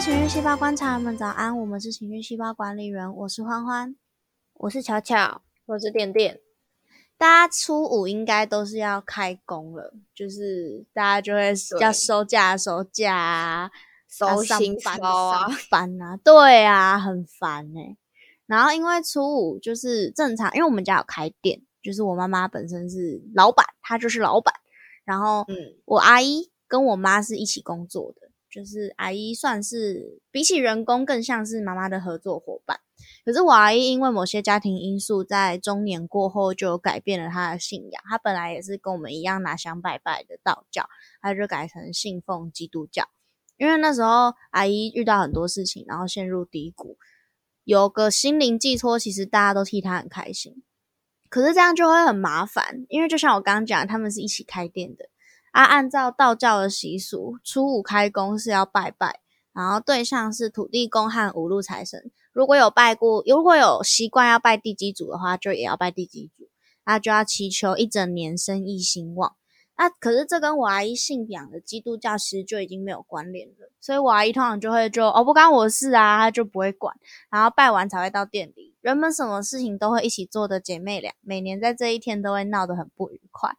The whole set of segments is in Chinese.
情绪细胞观察人们早安，我们是情绪细胞管理员，我是欢欢，我是巧巧，我是点点。大家初五应该都是要开工了，就是大家就会要收假、收假啊，收心班啊，烦啊，对啊，很烦哎。然后因为初五就是正常，因为我们家有开店，就是我妈妈本身是老板，她就是老板。然后，嗯，我阿姨跟我妈是一起工作的。就是阿姨算是比起人工更像是妈妈的合作伙伴，可是我阿姨因为某些家庭因素，在中年过后就改变了她的信仰。她本来也是跟我们一样拿香拜拜的道教，她就改成信奉基督教。因为那时候阿姨遇到很多事情，然后陷入低谷，有个心灵寄托，其实大家都替她很开心。可是这样就会很麻烦，因为就像我刚刚讲，他们是一起开店的。啊，按照道教的习俗，初五开工是要拜拜，然后对象是土地公和五路财神。如果有拜过，如果有习惯要拜第几组的话，就也要拜第几组。那就要祈求一整年生意兴旺。那可是这跟我阿姨信仰的基督教其实就已经没有关联了，所以我阿姨通常就会就哦不关我事啊，她就不会管。然后拜完才会到店里，人们什么事情都会一起做的姐妹俩，每年在这一天都会闹得很不愉快。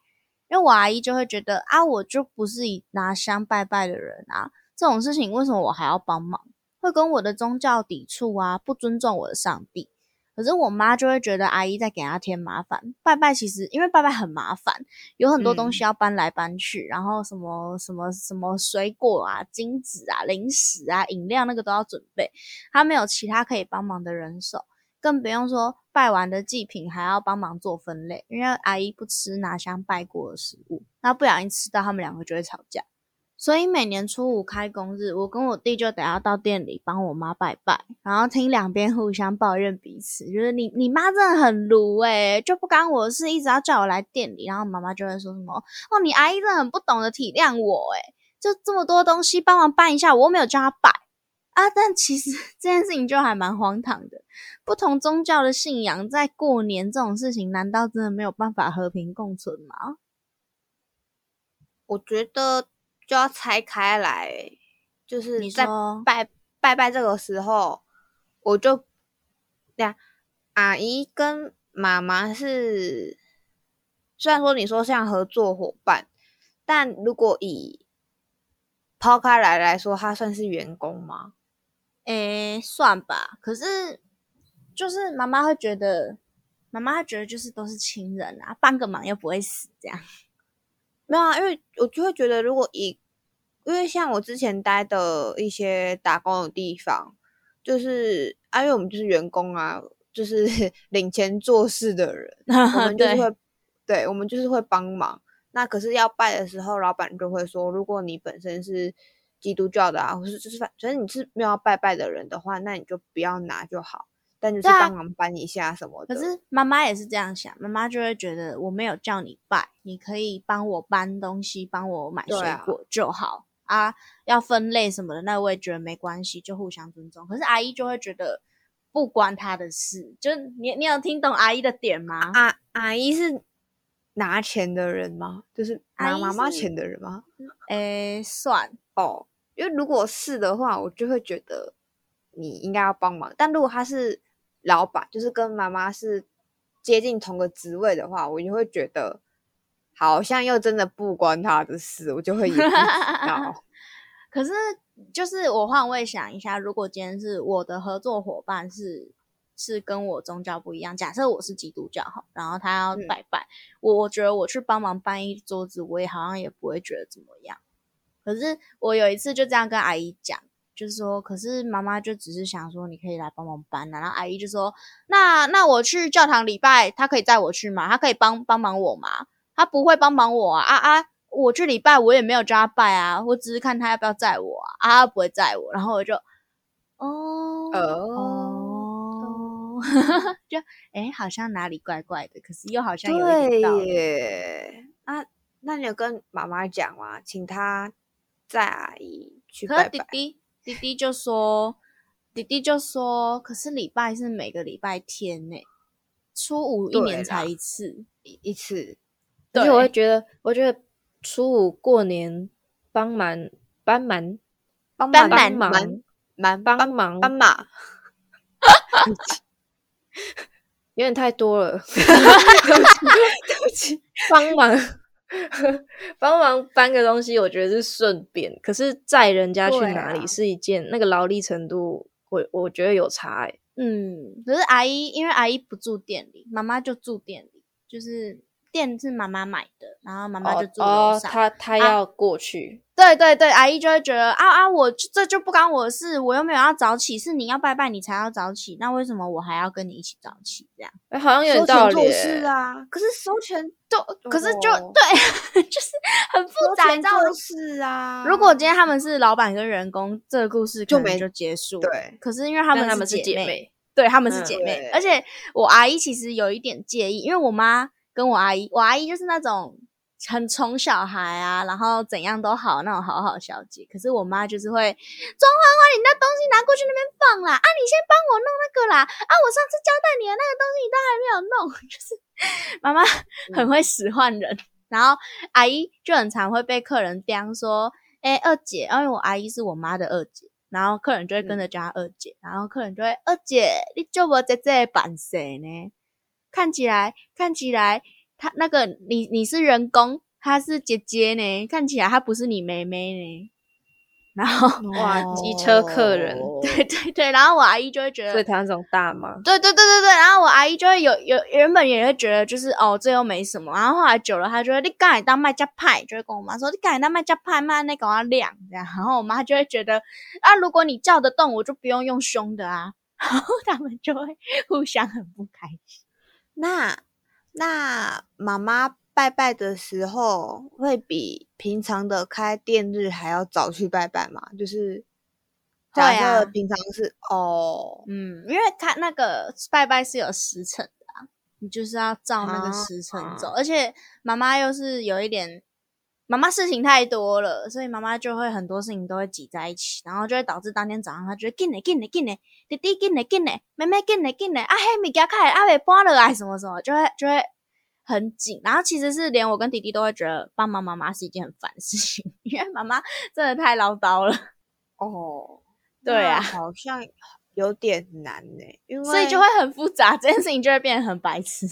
因为我阿姨就会觉得啊，我就不是以拿香拜拜的人啊，这种事情为什么我还要帮忙？会跟我的宗教抵触啊，不尊重我的上帝。可是我妈就会觉得阿姨在给她添麻烦。拜拜其实因为拜拜很麻烦，有很多东西要搬来搬去，然后什么什么什么水果啊、金子啊、零食啊、饮料那个都要准备，她没有其他可以帮忙的人手。更不用说拜完的祭品还要帮忙做分类，因为阿姨不吃拿香拜过的食物，那不小心吃到，他们两个就会吵架。所以每年初五开工日，我跟我弟就得要到店里帮我妈拜拜，然后听两边互相抱怨彼此，就是你你妈真的很鲁诶，就不干我的事，一直要叫我来店里，然后妈妈就会说什么哦，你阿姨真的很不懂得体谅我诶，就这么多东西帮忙搬一下，我又没有叫她拜。啊！但其实 这件事情就还蛮荒唐的。不同宗教的信仰在过年这种事情，难道真的没有办法和平共存吗？我觉得就要拆开来，就是在拜拜拜这个时候，我就对啊，阿姨跟妈妈是虽然说你说像合作伙伴，但如果以抛开来来说，他算是员工吗？诶，算吧。可是，就是妈妈会觉得，妈妈会觉得就是都是亲人啊，帮个忙又不会死，这样。没有啊，因为我就会觉得，如果以，因为像我之前待的一些打工的地方，就是啊，因为我们就是员工啊，就是 领钱做事的人，我们就是会，对，我们就是会帮忙。那可是要拜的时候，老板就会说，如果你本身是。基督教的啊，或是就是反正你是没有要拜拜的人的话，那你就不要拿就好。但就是帮忙搬一下什么的。可是妈妈也是这样想，妈妈就会觉得我没有叫你拜，你可以帮我搬东西，帮我买水果就好啊。要分类什么的，那我也觉得没关系，就互相尊重。可是阿姨就会觉得不关她的事，就你你有听懂阿姨的点吗？阿阿姨是拿钱的人吗？就是拿妈妈钱的人吗？诶，算哦。因为如果是的话，我就会觉得你应该要帮忙。但如果他是老板，就是跟妈妈是接近同个职位的话，我就会觉得好像又真的不关他的事，我就会也要。可是，就是我换位想一下，如果今天是我的合作伙伴是是跟我宗教不一样，假设我是基督教哈，然后他要拜拜，我我觉得我去帮忙搬一桌子，我也好像也不会觉得怎么样。可是我有一次就这样跟阿姨讲，就是说，可是妈妈就只是想说，你可以来帮忙搬啊。然后阿姨就说，那那我去教堂礼拜，他可以载我去吗？他可以帮帮忙我吗？他不会帮忙我啊啊啊！我去礼拜，我也没有叫他拜啊，我只是看他要不要载我啊，啊不会载我。然后我就，哦哦，就哎，好像哪里怪怪的，可是又好像有点道理。啊，那你有跟妈妈讲吗？请他。在阿姨去拜拜，弟弟弟弟就说，弟弟就说，可是礼拜是每个礼拜天呢，初五一年才一次，一一次。而且我会觉得，我觉得初五过年帮忙帮忙帮帮忙，忙帮忙帮忙，有点太多了，对不起，帮忙 帮忙搬个东西，我觉得是顺便，可是载人家去哪里是一件那个劳力程度，我我觉得有差欸。嗯，可是阿姨因为阿姨不住店里，妈妈就住店里，就是店是妈妈买的，然后妈妈就住楼上，她她要过去。对对对，阿姨就会觉得啊啊，我这就不关我的事，我又没有要早起，是你要拜拜你才要早起，那为什么我还要跟你一起早起？这样，哎，好像有点道理。是啊，可是收钱就，可是就对，就是很复杂，你知道吗？是啊，如果今天他们是老板跟员工，这个故事就没就结束。对，可是因为他们他们是姐妹，对，他们是姐妹，而且我阿姨其实有一点介意，因为我妈跟我阿姨，我阿姨就是那种。很宠小孩啊，然后怎样都好那种好好小姐。可是我妈就是会，庄欢欢，你那东西拿过去那边放啦，啊，你先帮我弄那个啦，啊，我上次交代你的那个东西你都还没有弄，就是 妈妈很会使唤人。然后阿姨就很常会被客人刁说，哎，二姐，因为我阿姨是我妈的二姐，然后客人就会跟着叫她二姐，然后客人就会，二姐，你就我在这办事呢？看起来，看起来。他那个你你是人工，她是姐姐呢，看起来她不是你妹妹呢。然后哇，机车客人，对对对，然后我阿姨就会觉得，所以他那种大吗？对对对对对，然后我阿姨就会有有原本也会觉得就是哦这又没什么，然后后来久了，她就会你刚才当卖家派，就会跟我妈说你刚才当卖家派卖那个要亮这样，然后我妈就会觉得啊如果你叫得动，我就不用用凶的啊，然后他们就会互相很不开心。那。那妈妈拜拜的时候，会比平常的开店日还要早去拜拜吗？就是假设平常是哦，嗯，因为他那个拜拜是有时辰的啊，你就是要照那个时辰走，而且妈妈又是有一点，妈妈事情太多了，所以妈妈就会很多事情都会挤在一起，然后就会导致当天早上她觉得紧嘞紧嘞紧嘞。弟弟进来进来，妹妹进来进来，啊嘿，物件开，啊未搬了啊，什么什么，就会就会很紧。然后其实是连我跟弟弟都会觉得帮忙妈妈是一件很烦的事情，因为妈妈真的太唠叨了。哦，对啊，好像有点难呢，因为所以就会很复杂，这件事情就会变得很白痴。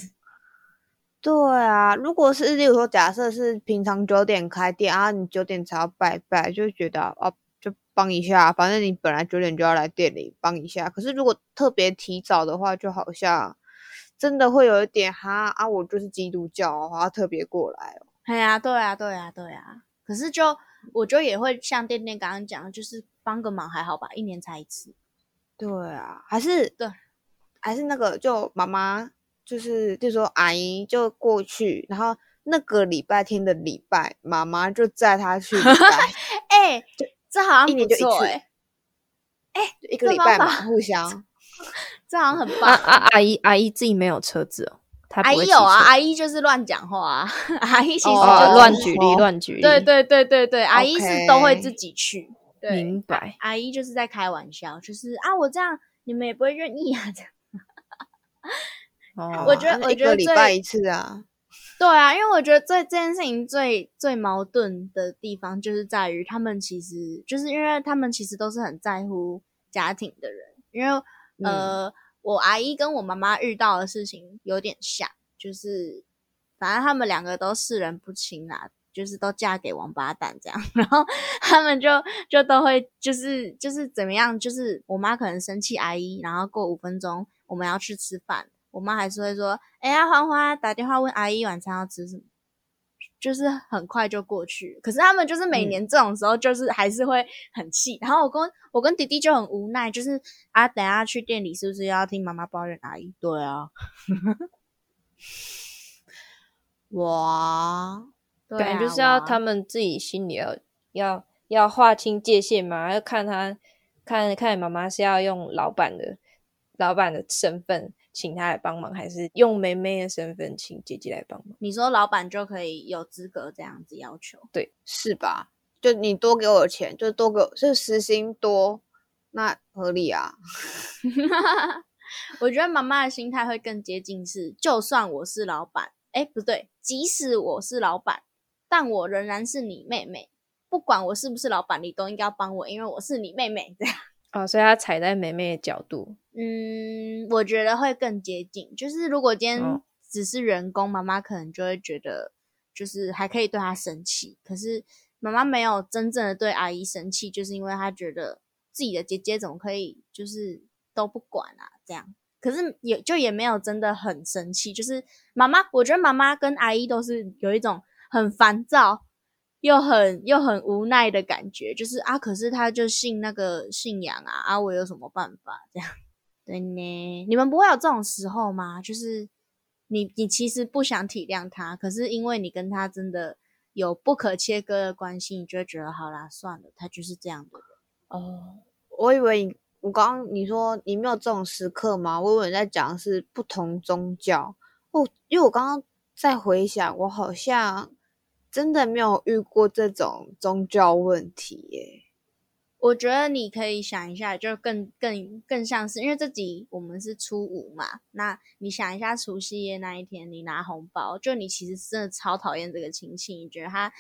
对啊，如果是例如说，假设是平常九点开店啊，你九点才要拜拜，就觉得哦。就帮一下，反正你本来九点就要来店里帮一下。可是如果特别提早的话，就好像真的会有一点哈啊，我就是基督教，我要特别过来哦。哎呀，对啊，对啊，对啊。可是就我就也会像店店刚刚讲，就是帮个忙还好吧，一年才一次。对啊，还是对，还是那个就妈妈就是就说阿姨就过去，然后那个礼拜天的礼拜，妈妈就载她去礼拜。哎。这好像不错哎，哎，一个礼拜嘛，互相，这好像很 棒。阿阿姨阿姨自己没有车子哦，阿姨有啊，阿姨就是乱讲话，阿姨其实乱举例乱举例，对对对对对，阿姨是都会自己去，明白。阿姨就是在开玩笑，就是啊，我这样你们也不会愿意啊，这样。哦，我觉得我觉得礼拜一次啊。对啊，因为我觉得最这件事情最最矛盾的地方，就是在于他们其实就是因为他们其实都是很在乎家庭的人。因为呃，我阿姨跟我妈妈遇到的事情有点像，就是反正他们两个都世人不清啦，就是都嫁给王八蛋这样，然后他们就就都会就是就是怎么样，就是我妈可能生气阿姨，然后过五分钟我们要去吃饭。我妈还是会说：“哎呀，欢欢打电话问阿姨晚餐要吃什么，就是很快就过去。可是他们就是每年这种时候，就是还是会很气。然后我跟我跟弟弟就很无奈，就是啊，等下去店里是不是要听妈妈抱怨阿姨？对啊，哇，感觉就是要他们自己心里要要要划清界限嘛，要看他看看妈妈是要用老板的老板的身份。”请他来帮忙，还是用妹妹的身份请姐姐来帮忙？你说老板就可以有资格这样子要求？对，是吧？就你多给我钱，就多给，是时薪多，那合理啊。我觉得妈妈的心态会更接近是，就算我是老板，哎，不对，即使我是老板，但我仍然是你妹妹。不管我是不是老板，你都应该要帮我，因为我是你妹妹。这样哦，所以他踩在妹妹的角度。嗯，我觉得会更接近。就是如果今天只是人工，妈妈可能就会觉得，就是还可以对她生气。可是妈妈没有真正的对阿姨生气，就是因为她觉得自己的姐姐怎么可以就是都不管啊？这样，可是也就也没有真的很生气。就是妈妈，我觉得妈妈跟阿姨都是有一种很烦躁。又很又很无奈的感觉，就是啊，可是他就信那个信仰啊，啊，我有什么办法？这样对呢？你们不会有这种时候吗？就是你你其实不想体谅他，可是因为你跟他真的有不可切割的关系，你就会觉得好啦，算了，他就是这样的人。哦，我以为我刚刚你说你没有这种时刻吗？我以为你在讲是不同宗教哦，因为我刚刚在回想，我好像。真的没有遇过这种宗教问题耶。我觉得你可以想一下，就更更更像是，因为这集我们是初五嘛，那你想一下除夕夜那一天，你拿红包，就你其实真的超讨厌这个亲戚，你觉得他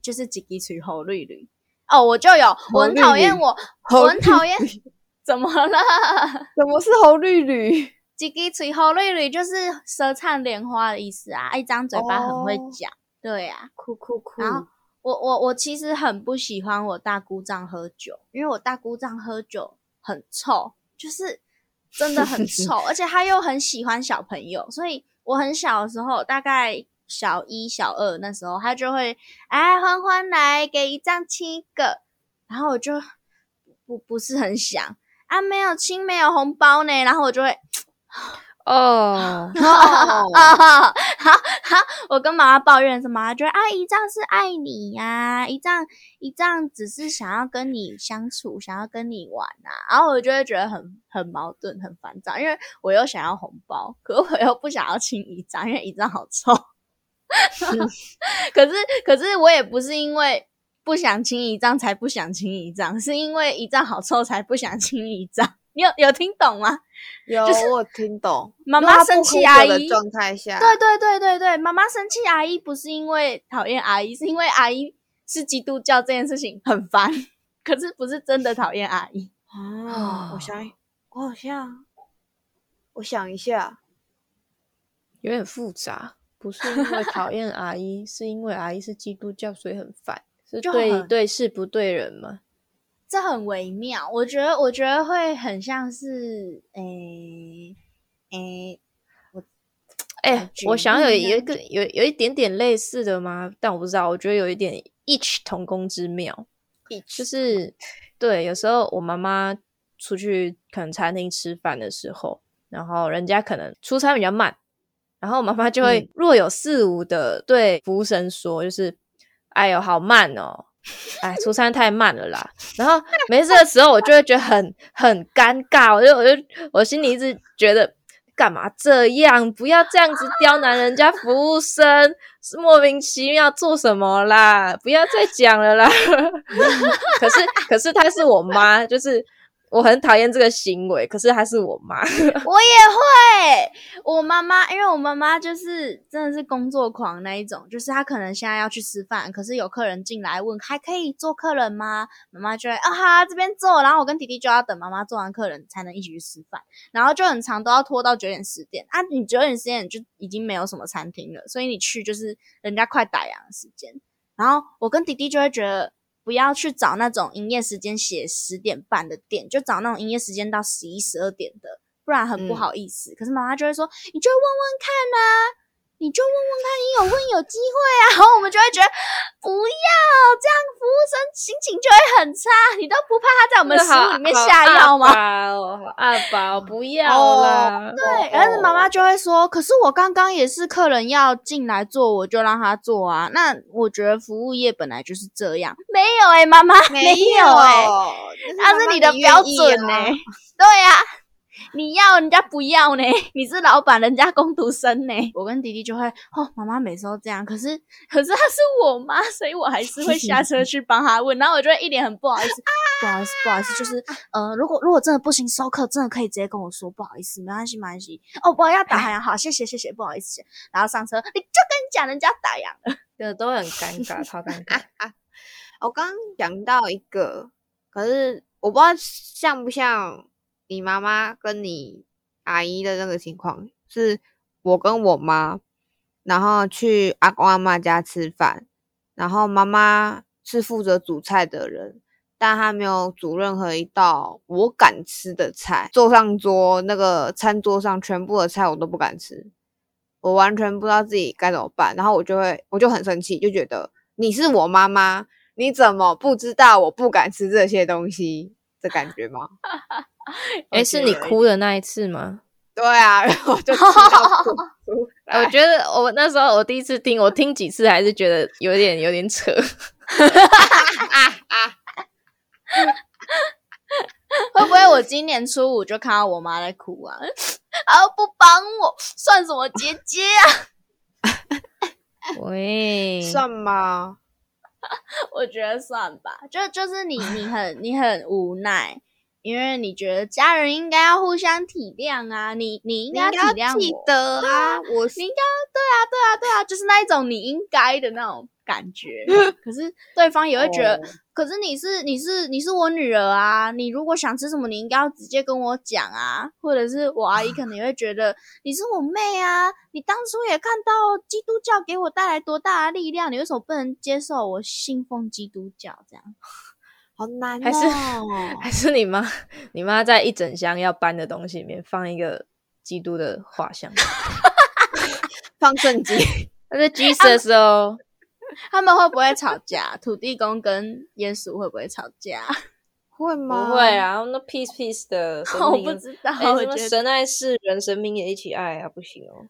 就是几滴水猴绿绿哦，我就有，我很讨厌我，我很讨厌，怎么了？怎么是猴绿绿？几滴水猴绿绿就是舌灿莲花的意思啊，一张嘴巴很会讲。对呀，哭哭哭！然后我我我其实很不喜欢我大姑丈喝酒，因为我大姑丈喝酒很臭，就是真的很 臭，而且他又很喜欢小朋友，所以我很小的时候，大概小一、小二那时候，他就会哎欢欢来给一张亲一个，然后我就不不是很想啊，没有亲没有红包呢，然后我就会。哦，好 好，我跟妈妈抱怨什么？觉得啊，姨丈是爱你呀，姨丈姨丈只是想要跟你相处，想要跟你玩啊。然后我就会觉得很很矛盾，很烦躁，因为我又想要红包，可我又不想要亲姨丈，因为姨丈好臭。可是可是我也不是因为不想亲姨丈才不想亲姨丈，是因为姨丈好臭才不想亲姨丈。你有有听懂吗？有，我听懂。妈妈生气阿姨状态下，对对对对对，妈妈生气阿姨不是因为讨厌阿姨，是因为阿姨是基督教这件事情很烦，可是不是真的讨厌阿姨啊。我想，我好像，我想一下，有点复杂，不是因为 讨厌阿姨，是因为阿姨是基督教，所以很烦，是对对事不对人吗？这很微妙，我觉得，我觉得会很像是，诶诶，我，哎，我想有有一个有有一点点类似的吗？但我不知道，我觉得有一点异曲同工之妙，就是对，有时候我妈妈出去可能餐厅吃饭的时候，然后人家可能出餐比较慢，然后妈妈就会若有似无的对服务生说，就是，哎呦，好慢哦。哎，出餐太慢了啦。然后没事的时候，我就会觉得很很尴尬。我就我就我心里一直觉得，干嘛这样？不要这样子刁难人家服务生，是莫名其妙做什么啦？不要再讲了啦。可是可是她是我妈，就是。我很讨厌这个行为，可是她是我妈，我也会。我妈妈，因为我妈妈就是真的是工作狂那一种，就是她可能现在要去吃饭，可是有客人进来问还可以做客人吗？妈妈就会啊哈这边做，然后我跟弟弟就要等妈妈做完客人才能一起去吃饭，然后就很长都要拖到九点十点啊，你九点十点就已经没有什么餐厅了，所以你去就是人家快打烊的时间，然后我跟弟弟就会觉得。不要去找那种营业时间写十点半的店，就找那种营业时间到十一、十二点的，不然很不好意思。可是妈妈就会说：“你就问问看呐。”你就问问看，你有问有机会啊，然后我们就会觉得不要这样，服务生心情就会很差。你都不怕他在我们食物里面下药吗？阿宝不要啦。对，但是妈妈就会说，可是我刚刚也是客人要进来做，我就让他做啊。那我觉得服务业本来就是这样。没有哎，妈妈没有哎，那是你的标准哎。对呀。你要人家不要呢？你是老板，人家工读生呢。我跟弟弟就会哦，妈妈每次都这样，可是可是她是我妈，所以我还是会下车去帮她问。然后我就会一脸很不好意思，不好意思，不好意思，就是呃，如果如果真的不行收客，真的可以直接跟我说，不好意思，没关系，没关系。哦，不要打烊，好，谢谢谢谢，不好意思。然后上车，你就跟你讲，人家打烊了，这都很尴尬，超尴尬。我刚刚讲到一个，可是。我不知道像不像你妈妈跟你阿姨的那个情况，是我跟我妈，然后去阿公阿妈家吃饭，然后妈妈是负责煮菜的人，但她没有煮任何一道我敢吃的菜，坐上桌那个餐桌上全部的菜我都不敢吃，我完全不知道自己该怎么办，然后我就会我就很生气，就觉得你是我妈妈。你怎么不知道我不敢吃这些东西的感觉吗？哎，是你哭的那一次吗？对啊，然后就哭哭。我觉得我那时候我第一次听，我听几次还是觉得有点有点扯。会不会我今年初五就看到我妈在哭啊？啊，不帮我算什么姐姐啊？喂，算吗？我觉得算吧，就就是你，你很你很无奈，因为你觉得家人应该要互相体谅啊，你你应该体谅我啊，我应该对啊对啊对啊，就是那一种你应该的那种。感觉，可是对方也会觉得，可是你是你是你是我女儿啊，你如果想吃什么，你应该要直接跟我讲啊，或者是我阿姨可能也会觉得你是我妹啊，你当初也看到基督教给我带来多大的力量，你为什么不能接受我信奉基督教？这样好难，还是 还是你妈你妈在一整箱要搬的东西里面放一个基督的画像，放圣经，那是 Jesus 哦。他们会不会吵架？土地公跟耶稣会不会吵架？会吗？不会啊，那 peace peace 的。我不知道，什么神爱世人，神明也一起爱啊，不行哦。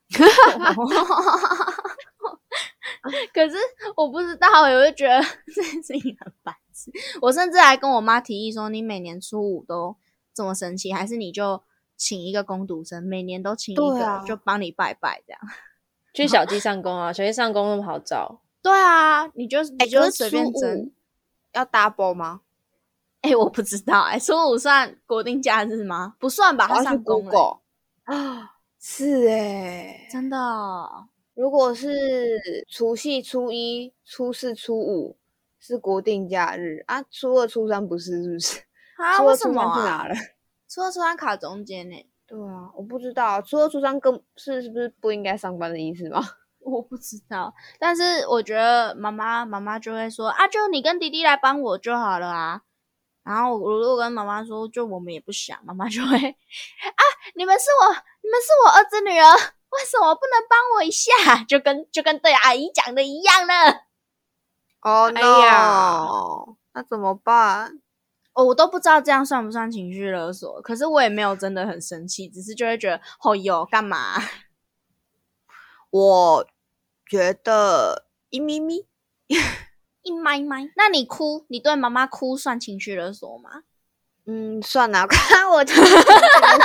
可是我不知道，我就觉得这件事情很白痴。我甚至还跟我妈提议说：“你每年初五都这么生气，还是你就请一个工读生，每年都请一个，就帮你拜拜这样。”去小鸡上工啊，小鸡上工那么好找。对啊，你就你就随便整，要 double 吗？哎，我不知道，哎，初五算国定假日吗？不算吧，他上工啊，是哎，真的。如果是除夕、初一、初四、初五是国定假日啊，初二、初三不是，是不是？啊？为什么啊？初二、初三卡中间呢？对啊，我不知道，初二、初三更是是不是不应该上班的意思吗？我不知道，但是我觉得妈妈妈妈就会说啊，就你跟弟弟来帮我就好了啊。然后我如果跟妈妈说，就我们也不想，妈妈就会啊，你们是我，你们是我儿子女儿，为什么不能帮我一下？就跟就跟对阿姨讲的一样呢。哦，哎呀，那怎么办？哦，我都不知道这样算不算情绪勒索。可是我也没有真的很生气，只是就会觉得哦哟，干嘛？我。觉得一咪咪一咪咪，那你哭，你对妈妈哭算情绪勒索吗？嗯，算了，看 我情绪勒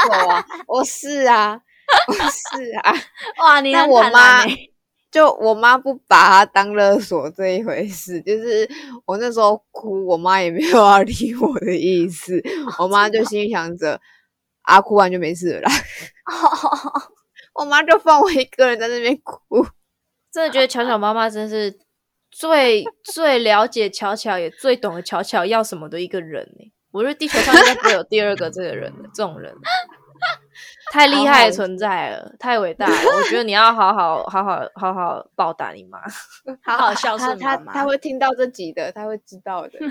索啊，我是啊，我是啊，哇，你那我妈 就我妈不把它当勒索这一回事，就是我那时候哭，我妈也没有要理我的意思，我妈就心想着啊，哭完就没事了，啦。我妈就放我一个人在那边哭。真的觉得巧巧妈妈真是最最了解巧巧，也最懂得巧巧要什么的一个人呢。我觉得地球上应该不会有第二个这个人的这种人，太厉害的存在了，太伟大了。我觉得你要好好好好好好报答你妈，好好孝顺他。他他会听到这集的，他会知道的。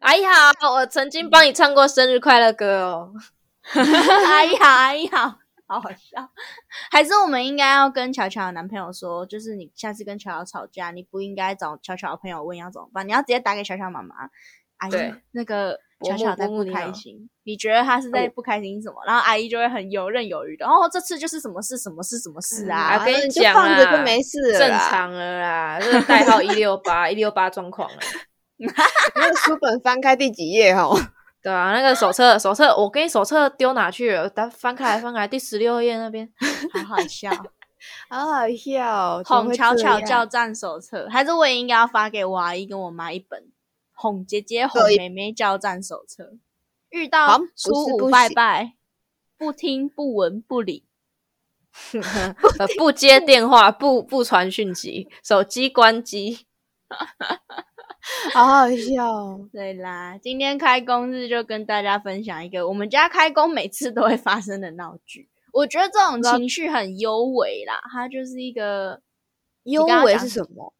阿姨好，我曾经帮你唱过生日快乐歌哦。阿姨好，阿姨好。好好笑，还是我们应该要跟巧巧的男朋友说，就是你下次跟巧巧吵架，你不应该找巧巧的朋友问要怎么办，你要直接打给巧巧妈妈。阿姨，那个巧巧在不开心，你觉得他是在不开心什么？然后阿姨就会很游刃有余的，哦，这次就是什么事，什么事，什么事啊？我跟你讲啊，就没事，正常了啦，这个代号一六八 一六八状况了。那个书本翻开第几页哦？对啊，那个手册，手册，我给你手册丢哪去了？翻翻开来，翻开来，第十六页那边，好好笑，好好笑。哄巧巧叫战手册，还是我也应该要发给我阿姨跟我妈一本哄姐姐、哄妹妹叫战手册。遇到初五拜拜，不听不闻不理，不接电话，不不传讯息，手机关机。好好笑。对啦，今天开工日就跟大家分享一个我们家开工每次都会发生的闹剧。我觉得这种情绪很优美啦，它就是一个优美是什么？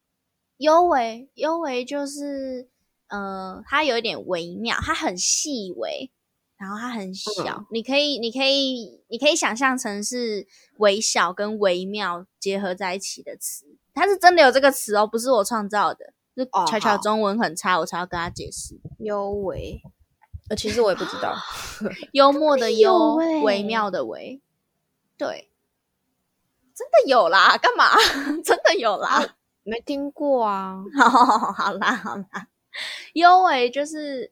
优美，优美就是，呃，它有一点微妙，它很细微，然后它很小。你可以，你可以，你可以想象成是微小跟微妙结合在一起的词。它是真的有这个词哦，不是我创造的。就巧巧中文很差，我才要跟他解释。优美，呃，其实我也不知道。幽默的幽，微妙的微。对，真的有啦，干嘛？真的有啦，没听过啊。好好啦好啦，优为就是，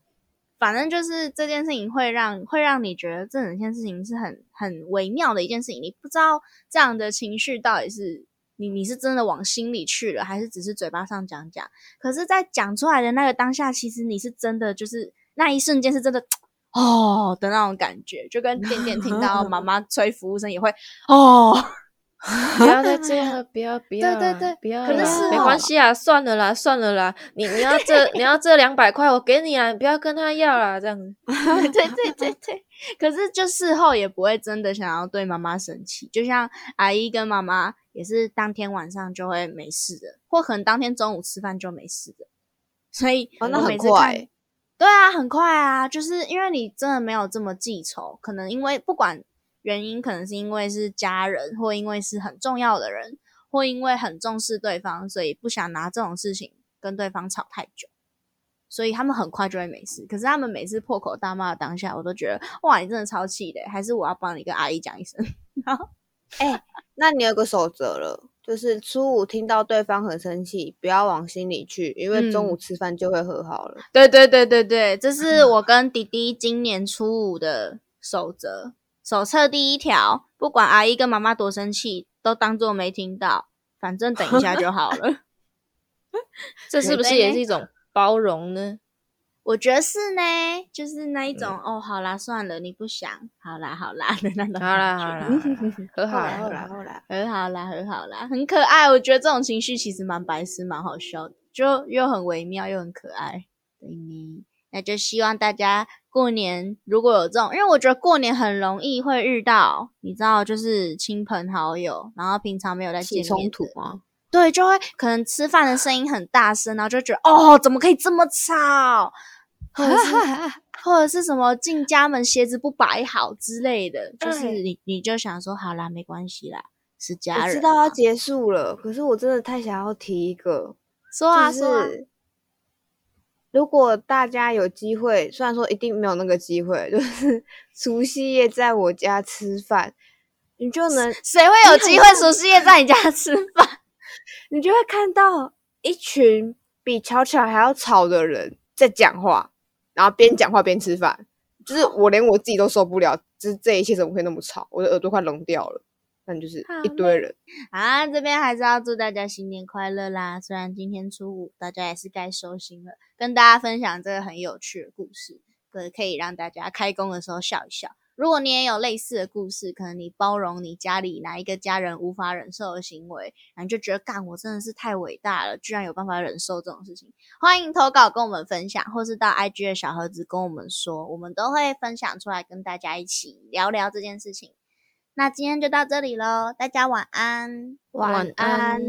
反正就是这件事情会让会让你觉得这整件事情是很很微妙的一件事情，你不知道这样的情绪到底是你你是真的往心里去了，还是只是嘴巴上讲讲？可是，在讲出来的那个当下，其实你是真的就是那一瞬间是真的。哦的那种感觉，就跟点点听到妈妈催服务生也会哦，不要再这样了，不要不要，对对对，不要，可是没关系啊，算了啦，算了啦，你你要这你要这两百块，我给你啊，你不要跟他要啦，这样。子，对对对对，可是就事后也不会真的想要对妈妈生气，就像阿姨跟妈妈也是当天晚上就会没事的，或可能当天中午吃饭就没事的，所以哦，那很快。对啊，很快啊，就是因为你真的没有这么记仇，可能因为不管原因，可能是因为是家人，或因为是很重要的人，或因为很重视对方，所以不想拿这种事情跟对方吵太久，所以他们很快就会没事。可是他们每次破口大骂的当下，我都觉得哇，你真的超气的，还是我要帮你跟阿姨讲一声。哎，那你有个守则了。就是初五听到对方很生气，不要往心里去，因为中午吃饭就会和好了。对对对对对，这是我跟弟弟今年初五的守则手册第一条，不管阿姨跟妈妈多生气，都当做没听到，反正等一下就好了。这是不是也是一种包容呢？我觉得是呢，就是那一种哦，好啦，算了，你不想，好啦，好啦的那种。好啦，好啦，和好啦，好啦，好啦，和好啦，和好啦，很可爱。我觉得这种情绪其实蛮白痴，蛮好笑的，就又很微妙，又很可爱。对呢，那就希望大家过年如果有这种，因为我觉得过年很容易会遇到，你知道，就是亲朋好友，然后平常没有在见面冲突吗？对，就会可能吃饭的声音很大声，然后就觉得哦，怎么可以这么吵？或者是 或者是什么进家门鞋子不摆好之类的，就是你你就想说好啦，没关系啦，是家人。我知道要结束了，可是我真的太想要提一个，说啊说，如果大家有机会，虽然说一定没有那个机会，就是 除夕夜在我家吃饭，你就能谁会有机会除夕夜在你家吃饭？你就会看到一群比巧巧还要吵的人在讲话。然后边讲话边吃饭，就是我连我自己都受不了，就是这一切怎么会那么吵？我的耳朵快聋掉了。但就是一堆人啊，这边还是要祝大家新年快乐啦！虽然今天初五，大家也是该收心了，跟大家分享这个很有趣的故事，可可以让大家开工的时候笑一笑。如果你也有类似的故事，可能你包容你家里哪一个家人无法忍受的行为，然后就觉得干我真的是太伟大了，居然有办法忍受这种事情，欢迎投稿跟我们分享，或是到 IG 的小盒子跟我们说，我们都会分享出来跟大家一起聊聊这件事情。那今天就到这里喽，大家晚安，晚安。